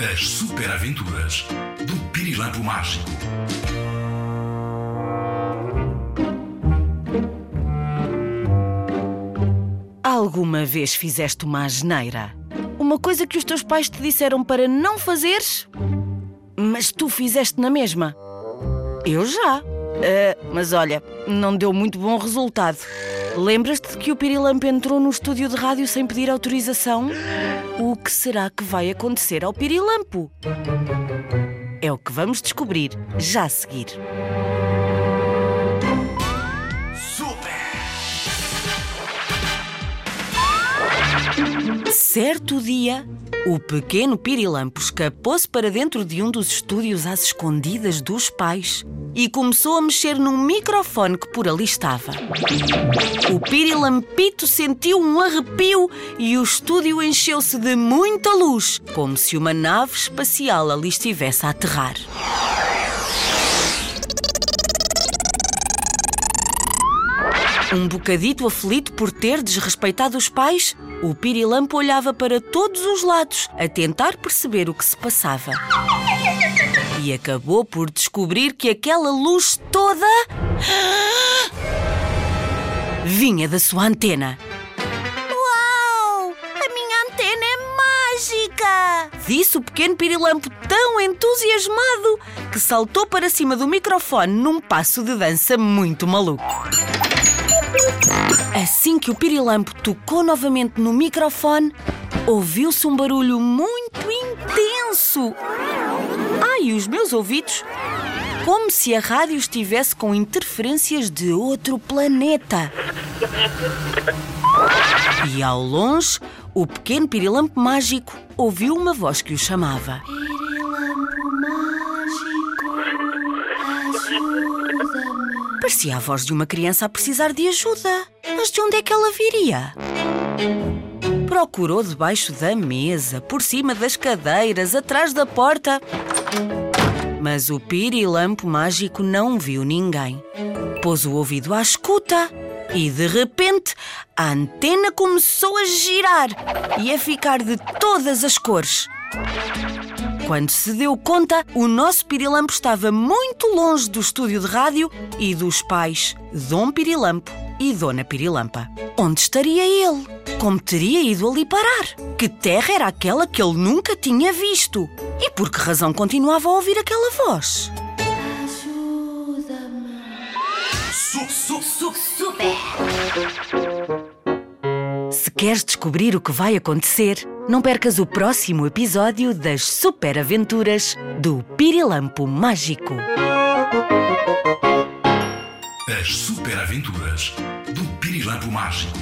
As super aventuras do Pirilampo Mágico. Alguma vez fizeste uma asneira? Uma coisa que os teus pais te disseram para não fazeres, mas tu fizeste na mesma? Eu já. Ah, mas olha, não deu muito bom resultado. Lembras-te que o Pirilampo entrou no estúdio de rádio sem pedir autorização? O que será que vai acontecer ao Pirilampo? É o que vamos descobrir já a seguir. Certo dia, o pequeno Pirilampo escapou-se para dentro de um dos estúdios às escondidas dos pais e começou a mexer num microfone que por ali estava. O Pirilampito sentiu um arrepio e o estúdio encheu-se de muita luz, como se uma nave espacial ali estivesse a aterrar. Um bocadito aflito por ter desrespeitado os pais, o Pirilampo olhava para todos os lados a tentar perceber o que se passava. E acabou por descobrir que aquela luz toda. vinha da sua antena. Uau! A minha antena é mágica! Disse o pequeno Pirilampo tão entusiasmado que saltou para cima do microfone num passo de dança muito maluco. Assim que o Pirilampo tocou novamente no microfone, ouviu-se um barulho muito intenso. Ai, os meus ouvidos! Como se a rádio estivesse com interferências de outro planeta. E ao longe, o pequeno Pirilampo mágico ouviu uma voz que o chamava. Parecia a voz de uma criança a precisar de ajuda. Mas de onde é que ela viria? Procurou debaixo da mesa, por cima das cadeiras, atrás da porta. Mas o pirilampo mágico não viu ninguém. Pôs o ouvido à escuta e, de repente, a antena começou a girar e a ficar de todas as cores. Quando se deu conta, o nosso Pirilampo estava muito longe do estúdio de rádio e dos pais, Dom Pirilampo e Dona Pirilampa. Onde estaria ele? Como teria ido ali parar? Que terra era aquela que ele nunca tinha visto? E por que razão continuava a ouvir aquela voz? Su, su, su, Super! Se queres descobrir o que vai acontecer, não percas o próximo episódio das Super Aventuras do Pirilampo Mágico. As super aventuras do Pirilampo Mágico.